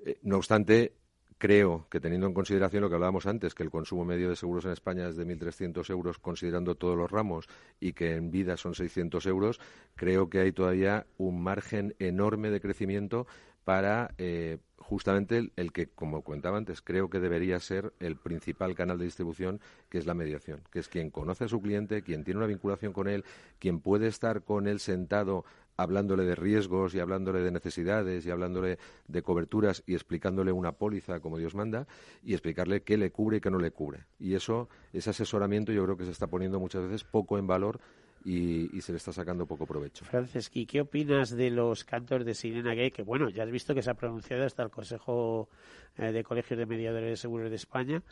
Eh, no obstante, creo que teniendo en consideración lo que hablábamos antes, que el consumo medio de seguros en España es de 1.300 euros considerando todos los ramos y que en vida son 600 euros, creo que hay todavía un margen enorme de crecimiento para eh, justamente el, que, como comentaba antes, creo que debería ser el principal canal de distribución, que es la mediación, que es quien conoce a su cliente, quien tiene una vinculación con él, quien puede estar con él sentado hablándole de riesgos y hablándole de necesidades y hablándole de coberturas y explicándole una póliza como Dios manda y explicarle qué le cubre y qué no le cubre. Y eso, ese asesoramiento yo creo que se está poniendo muchas veces poco en valor y, se le está sacando poco provecho. Franceschi, ¿qué opinas de los cantos de sirena gay? Que bueno, ya has visto que se ha pronunciado hasta el Consejo eh, de Colegios de Mediadores de Seguros de España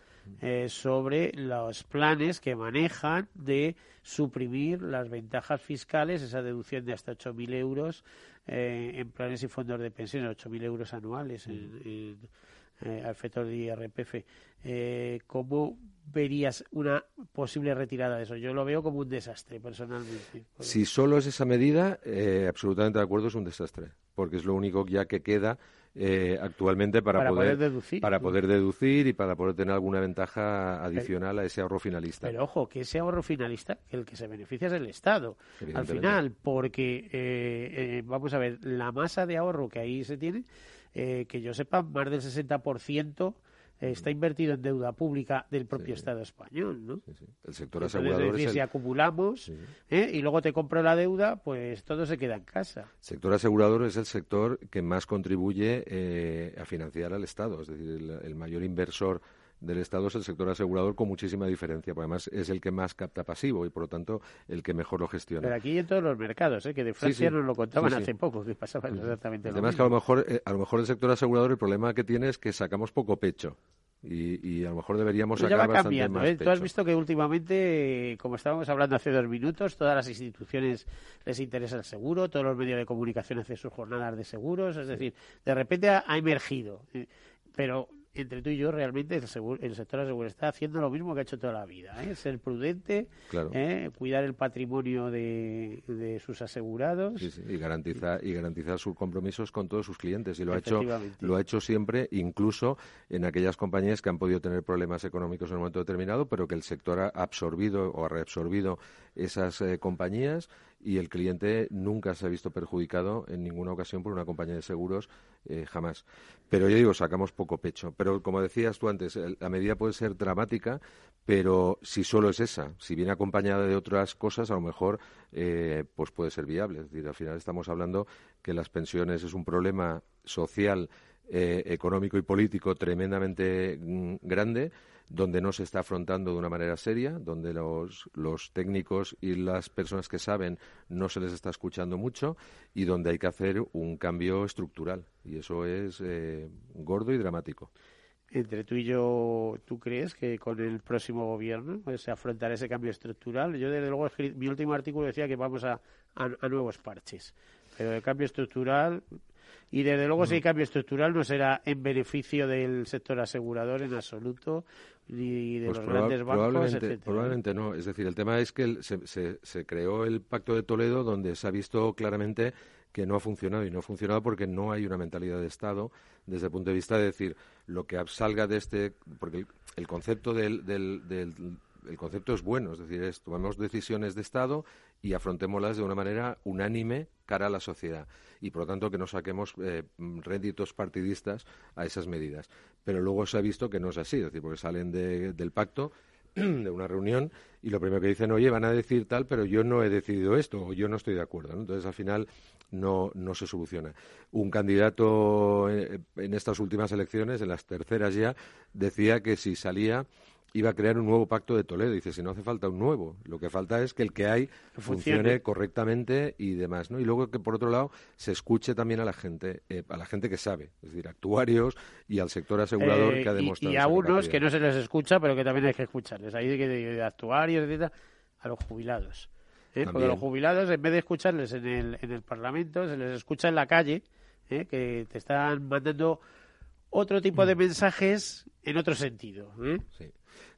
eh, sobre los planes que manejan de suprimir las ventajas fiscales, esa deducción de hasta 8.000 euros eh, en planes y fondos de pensiones, 8.000 euros anuales en eh, al factor de IRPF. Eh, ¿Cómo verías una posible retirada de eso? Yo lo veo como un desastre, personalmente. Si solo es esa medida, eh, absolutamente de acuerdo, es un desastre, porque es lo único ya que queda eh, actualmente para, poder, deducir. Para poder deducir y para poder tener alguna ventaja adicional a ese ahorro finalista. Pero ojo, que ese ahorro finalista, el que se beneficia es el Estado, al final, porque, vamos a ver, la masa de ahorro que ahí se tiene eh, que yo sepa, más del 60% está invertido en deuda pública del propio Estado español, ¿no? El sector asegurador es si acumulamos ¿eh? y luego te compro la deuda, pues todo se queda en casa. El sector asegurador es el sector que más contribuye eh, a financiar al Estado, es decir, el mayor inversor del Estado es el sector asegurador con muchísima diferencia, porque además es el que más capta pasivo y por lo tanto el que mejor lo gestiona. Pero aquí en todos los mercados, ¿eh? que de Francia nos lo contaban hace poco, que pasaba exactamente lo Además que a lo mejor eh, a lo mejor el sector asegurador el problema que tiene es que sacamos poco pecho. Y, a lo mejor deberíamos Pero sacar ya va cambiando, ¿eh? Tú has visto que últimamente, como estábamos hablando hace dos minutos, todas las instituciones les interesa el seguro, todos los medios de comunicación hacen sus jornadas de seguros, es decir, de repente ha, ha emergido. Eh, pero entre tú y yo realmente el, el sector de la seguridad está haciendo lo mismo que ha hecho toda la vida, ¿eh? ser prudente, ¿eh? cuidar el patrimonio de, sus asegurados y garantizar y garantizar sus compromisos con todos sus clientes y lo ha hecho lo ha hecho siempre, incluso en aquellas compañías que han podido tener problemas económicos en un momento determinado, pero que el sector ha absorbido o ha reabsorbido esas eh, compañías y el cliente nunca se ha visto perjudicado en ninguna ocasión por una compañía de seguros, eh, jamás. Pero yo digo, sacamos poco pecho. Pero como decías tú antes, la medida puede ser dramática, pero si solo es esa, si viene acompañada de otras cosas, a lo mejor eh, pues puede ser viable. Es decir, al final estamos hablando que las pensiones es un problema social, eh, económico y político tremendamente mm, grande donde no se está afrontando de una manera seria, donde los, técnicos y las personas que saben no se les está escuchando mucho y donde hay que hacer un cambio estructural. Y eso es eh, gordo y dramático entre tú y yo, ¿tú crees que con el próximo gobierno se afrontará ese cambio estructural? Yo, desde luego, mi último artículo decía que vamos a, a, nuevos parches. Pero el cambio estructural, y desde luego, si hay cambio estructural, no será en beneficio del sector asegurador en absoluto, ni de pues los grandes bancos, probablemente, probablemente no. Es decir, el tema es que se, se, se creó el Pacto de Toledo donde se ha visto claramente que no ha funcionado y no ha funcionado porque no hay una mentalidad de Estado desde el punto de vista de decir lo que salga de este porque el, concepto del, del, el concepto es bueno, es decir, es, tomamos decisiones de Estado y afrontémoslas de una manera unánime cara a la sociedad y por lo tanto que no saquemos eh, réditos partidistas a esas medidas. Pero luego se ha visto que no es así, es decir, porque salen del pacto de una reunión y lo primero que dicen, oye, van a decir tal, pero yo no he decidido esto o yo no estoy de acuerdo. Entonces, al final, no, no se soluciona. Un candidato eh, en estas últimas elecciones, en las terceras ya, decía que si salía iba a crear un nuevo pacto de Toledo. Dice, si no hace falta un nuevo, lo que falta es que el que hay funcione, funcione. correctamente y demás, ¿no? Y luego que por otro lado se escuche también a la gente, eh, a la gente que sabe, es decir, actuarios y al sector asegurador Eh, que ha demostrado. y, a unos que no se les escucha, pero que también hay que escucharles. Ahí de, de, de actuarios, etcétera, a los jubilados. ¿eh? Porque los jubilados, en vez de escucharles en el, en el Parlamento, se les escucha en la calle, ¿eh? que te están mandando otro tipo de mensajes en otro sentido. ¿eh? Sí.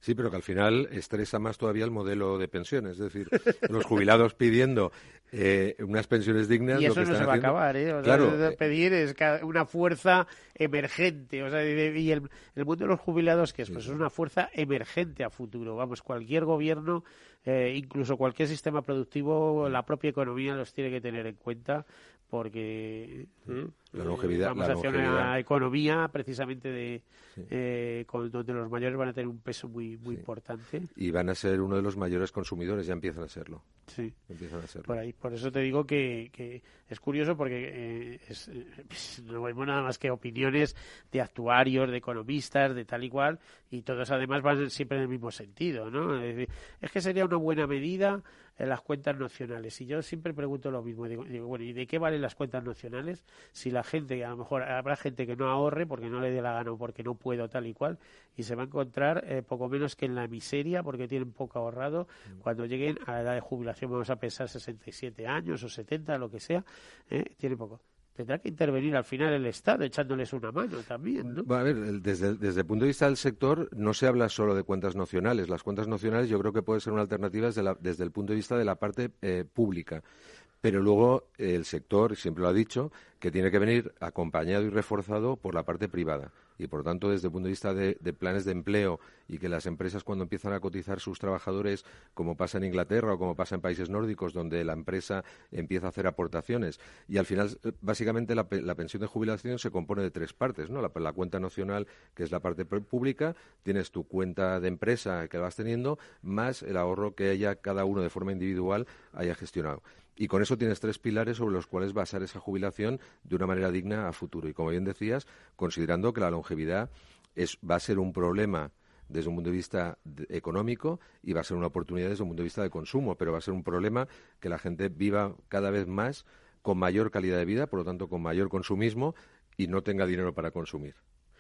Sí, pero que al final estresa más todavía el modelo de pensiones. Es decir, los jubilados pidiendo eh, unas pensiones dignas. Y lo eso que no se están va a haciendo- acabar, ¿eh? O claro, pedir es una fuerza emergente. O sea, y el, el mundo de los jubilados, que es? Pues es una fuerza emergente a futuro. Vamos, cualquier gobierno, eh, incluso cualquier sistema productivo, la propia economía los tiene que tener en cuenta porque ¿eh? La longevidad- vamos la hacia una longevidad. economía precisamente de eh, con, donde los mayores van a tener un peso muy muy importante. y van a ser uno de los mayores consumidores, ya empiezan a serlo. Sí. Empiezan a serlo. Por ahí, por eso te digo que, que es curioso porque eh, es, eh, pues, no vemos nada más que opiniones de actuarios, de economistas, de tal y cual, y todos además van siempre en el mismo sentido, ¿no? Es, decir, es que sería una buena medida en las cuentas nacionales. Y yo siempre pregunto lo mismo, digo, digo, bueno, ¿y de qué valen las cuentas nacionales si la gente, a lo mejor habrá gente que no ahorre porque no le dé la gana o porque no puedo tal y cual, y se va a encontrar eh, poco menos que en la miseria porque tienen poco ahorrado cuando lleguen a la edad de jubilación, vamos a pensar 67 años o 70, lo que sea, ¿eh? tiene poco. Tendrá que intervenir al final el Estado echándoles una mano también, ¿no? A ver, desde, desde el punto de vista del sector no se habla solo de cuentas nacionales. Las cuentas nacionales yo creo que puede ser una alternativa desde, la- desde el punto de vista de la parte eh, pública. Pero luego el sector, siempre lo ha dicho, que tiene que venir acompañado y reforzado por la parte privada. Y por tanto, desde el punto de vista de, planes de empleo y que las empresas cuando empiezan a cotizar sus trabajadores, como pasa en Inglaterra o como pasa en países nórdicos, donde la empresa empieza a hacer aportaciones. Y al final, eh, básicamente, la, la pensión de jubilación se compone de tres partes. ¿no? La, la cuenta nacional, que es la parte pública, tienes tu cuenta de empresa que vas teniendo, más el ahorro que ella, cada uno de forma individual, haya gestionado. Y con eso tienes tres pilares sobre los cuales basar esa jubilación de una manera digna a futuro. Y como bien decías, considerando que la longevidad va a ser un problema desde un punto de vista económico y va a ser una oportunidad desde un punto de vista de consumo, pero va a ser un problema que la gente viva cada vez más con mayor calidad de vida, por lo tanto con mayor consumismo y no tenga dinero para consumir.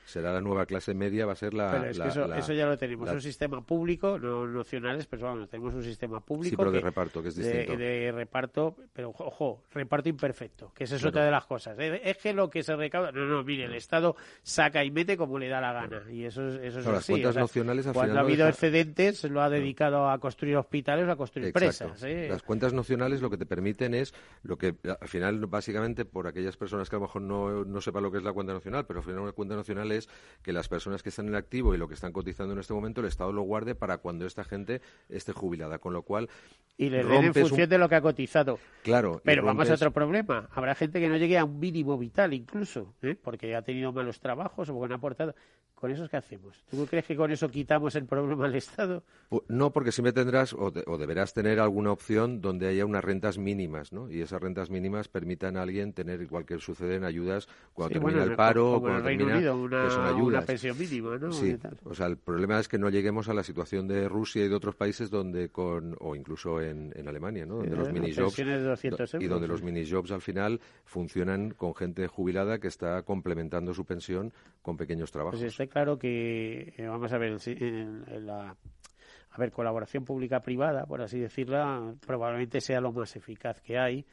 Será la nueva clase media, va a ser la... Pero es la- que eso, la- eso ya lo tenemos, la- un sistema público, no nacionales, pero vamos, tenemos un sistema público. pero de reparto, que es distinto. De, reparto, pero ojo, reparto imperfecto, que esa es Claro. otra de las cosas. Es, es que lo que se recauda, no, no, mire, el Estado saca y mete como le da la gana, y eso, es- eso es Claro, las así. cuentas o sea, nacionales al cuando final ha habido deja- excedentes, lo ha dedicado a construir hospitales o a construir Exacto. presas. ¿eh? Las cuentas nacionales lo que te permiten es lo que al final básicamente por aquellas personas que a lo mejor no, no sepan lo que es la cuenta nacional, pero al final una cuenta nacional es que las personas que están en activo y lo que están cotizando en este momento el Estado lo guarde para cuando esta gente esté jubilada, con lo cual y le den en un- función de lo que ha cotizado. Claro, Pero vamos a otro problema. Habrá gente que no llegue a un mínimo vital incluso, ¿eh? porque ha tenido malos trabajos o porque no ha aportado. ¿Con eso qué hacemos? ¿Tú crees que con eso quitamos el problema al Estado? Pu- No, porque siempre tendrás o, de- o deberás tener alguna opción donde haya unas rentas mínimas, ¿no? Y esas rentas mínimas permitan a alguien tener, igual que sucede en ayudas, cuando Sí, termina bueno, el paro, como cuando el Reino termina, Unido, una- una ayudas. pensión mínima, ¿no? Sí, o sea, el problema es que no lleguemos a la situación de Rusia y de otros países donde con, o incluso en, en Alemania, ¿no? Donde Sí, los las mini jobs pensiones de 200 y donde los mini jobs al final funcionan con gente jubilada que está complementando su pensión con pequeños trabajos. Pues está claro que, eh, vamos a ver, en la a ver, colaboración pública-privada, por así decirla, probablemente sea lo más eficaz que hay.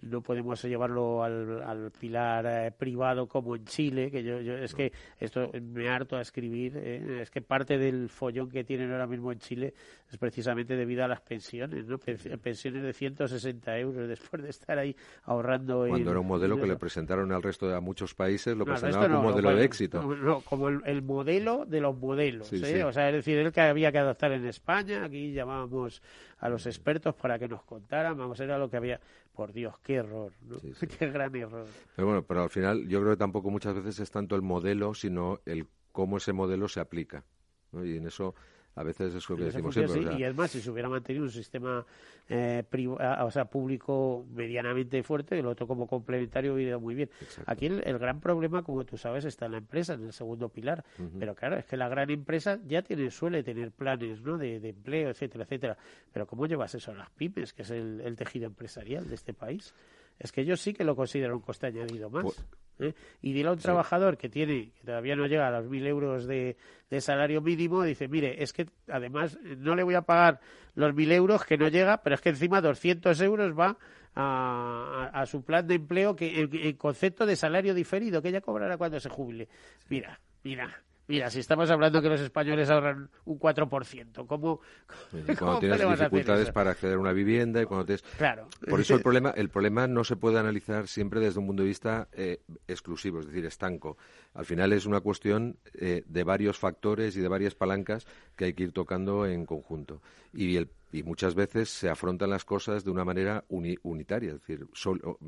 No podemos llevarlo al, al pilar eh, privado como en Chile, que yo, yo es que esto me harto a escribir, eh, es que parte del follón que tienen ahora mismo en Chile es precisamente debido a las pensiones, ¿no? Pen- Pensiones de 160 euros después de estar ahí ahorrando Cuando era un modelo que le presentaron al resto de a muchos países, lo no, presentaban como un modelo de éxito. no, como el, el modelo de los modelos. Sí, ¿eh? sí. O sea, es decir, el que había que adaptar en España. Aquí llamábamos a los expertos para que nos contaran. Vamos, era lo que había. Por Dios, qué error. ¿no? qué gran error. Pero bueno, pero al final yo creo que tampoco muchas veces es tanto el modelo, sino el cómo ese modelo se aplica. ¿no? Y en eso A veces es lo que decimos función, siempre. sí, o sea, Y además, si se hubiera mantenido un sistema eh, ah, o sea, público medianamente fuerte, el otro como complementario hubiera ido muy bien. Aquí el, el gran problema, como tú sabes, está en la empresa, en el segundo pilar. Pero claro, es que la gran empresa ya tiene suele tener planes ¿no? de, de empleo, etcétera, etcétera. Pero ¿cómo llevas eso a las pymes, que es el, el tejido empresarial de este país? Es que ellos sí que lo consideran un coste añadido más. Pues- ¿eh? Y dile a un trabajador que tiene, que todavía no llega a los mil euros de, de salario mínimo, dice, mire, es que además no le voy a pagar los mil euros que no llega, pero es que encima 200 euros va a, a- a su plan de empleo que en, en concepto de salario diferido, que ella cobrará cuando se jubile. Mira, mira. Mira, si estamos hablando que los españoles ahorran un 4%, ¿cómo, cuando tienes dificultades para acceder a una vivienda y cuando tienes... Claro. Por eso el problema, el problema no se puede analizar siempre desde un punto de vista eh, exclusivo, es decir, estanco. Al final es una cuestión eh, de varios factores y de varias palancas que hay que ir tocando en conjunto. Y, el- y muchas veces se afrontan las cosas de una manera uni- unitaria, es decir, sol- o-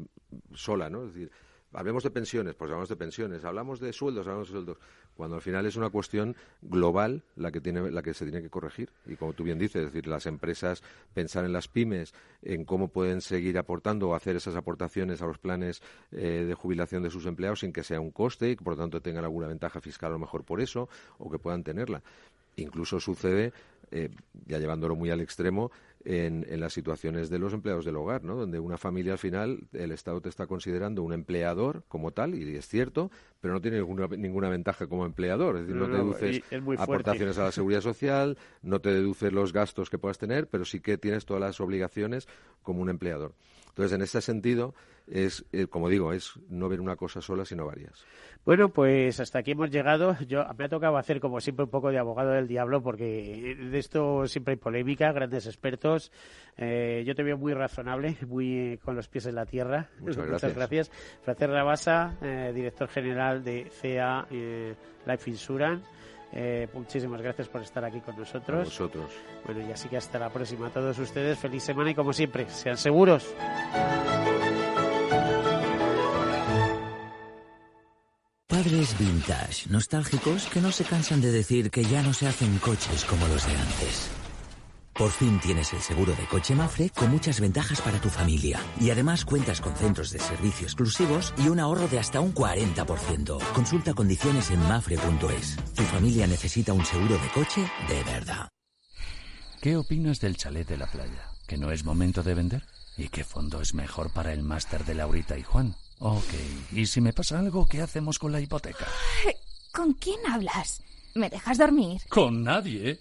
sola, ¿no? Es decir, hablemos de pensiones, pues hablamos de pensiones, hablamos de sueldos, hablamos de sueldos, cuando al final es una cuestión global la que tiene la que se tiene que corregir y como tú bien dices, es decir, las empresas pensar en las pymes, en cómo pueden seguir aportando o hacer esas aportaciones a los planes eh, de jubilación de sus empleados sin que sea un coste y que por lo tanto tengan alguna ventaja fiscal a lo mejor por eso o que puedan tenerla. Incluso sucede, eh, ya llevándolo muy al extremo, en, en las situaciones de los empleados del hogar, ¿no? donde una familia al final el Estado te está considerando un empleador como tal, y es cierto, pero no tiene ninguna, ninguna ventaja como empleador. Es decir, no, No, te deduces aportaciones a la seguridad social, no te deduces los gastos que puedas tener, pero sí que tienes todas las obligaciones como un empleador. Entonces, en ese sentido, es, eh, como digo, es no ver una cosa sola, sino varias. Bueno, pues hasta aquí hemos llegado. Yo me ha tocado hacer como siempre un poco de abogado del diablo porque de esto siempre hay polémica, grandes expertos. Eh, yo te veo muy razonable, muy eh, con los pies en la tierra. Muchas gracias. gracias. Francés Rabasa, eh, director general de CA Life Insurance. Eh, muchísimas gracias por estar aquí con nosotros. A vosotros. Bueno, y así que hasta la próxima a todos ustedes. Feliz semana y como siempre, sean seguros. Padres vintage, nostálgicos que no se cansan de decir que ya no se hacen coches como los de antes. Por fin tienes el seguro de coche Mafre con muchas ventajas para tu familia. Y además cuentas con centros de servicio exclusivos y un ahorro de hasta un 40%. Consulta condiciones en mafre.es. Tu familia necesita un seguro de coche de verdad. ¿Qué opinas del chalet de la playa? ¿Que no es momento de vender? ¿Y qué fondo es mejor para el máster de Laurita y Juan? Ok, ¿y si me pasa algo, qué hacemos con la hipoteca? ¿Con quién hablas? ¿Me dejas dormir? Con nadie.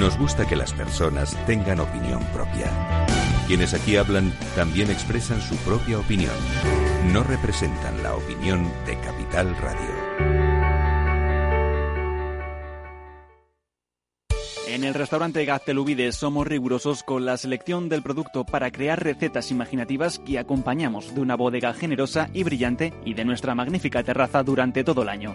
Nos gusta que las personas tengan opinión propia. Quienes aquí hablan también expresan su propia opinión. No representan la opinión de Capital Radio. En el restaurante Gaztelubide somos rigurosos con la selección del producto para crear recetas imaginativas que acompañamos de una bodega generosa y brillante y de nuestra magnífica terraza durante todo el año.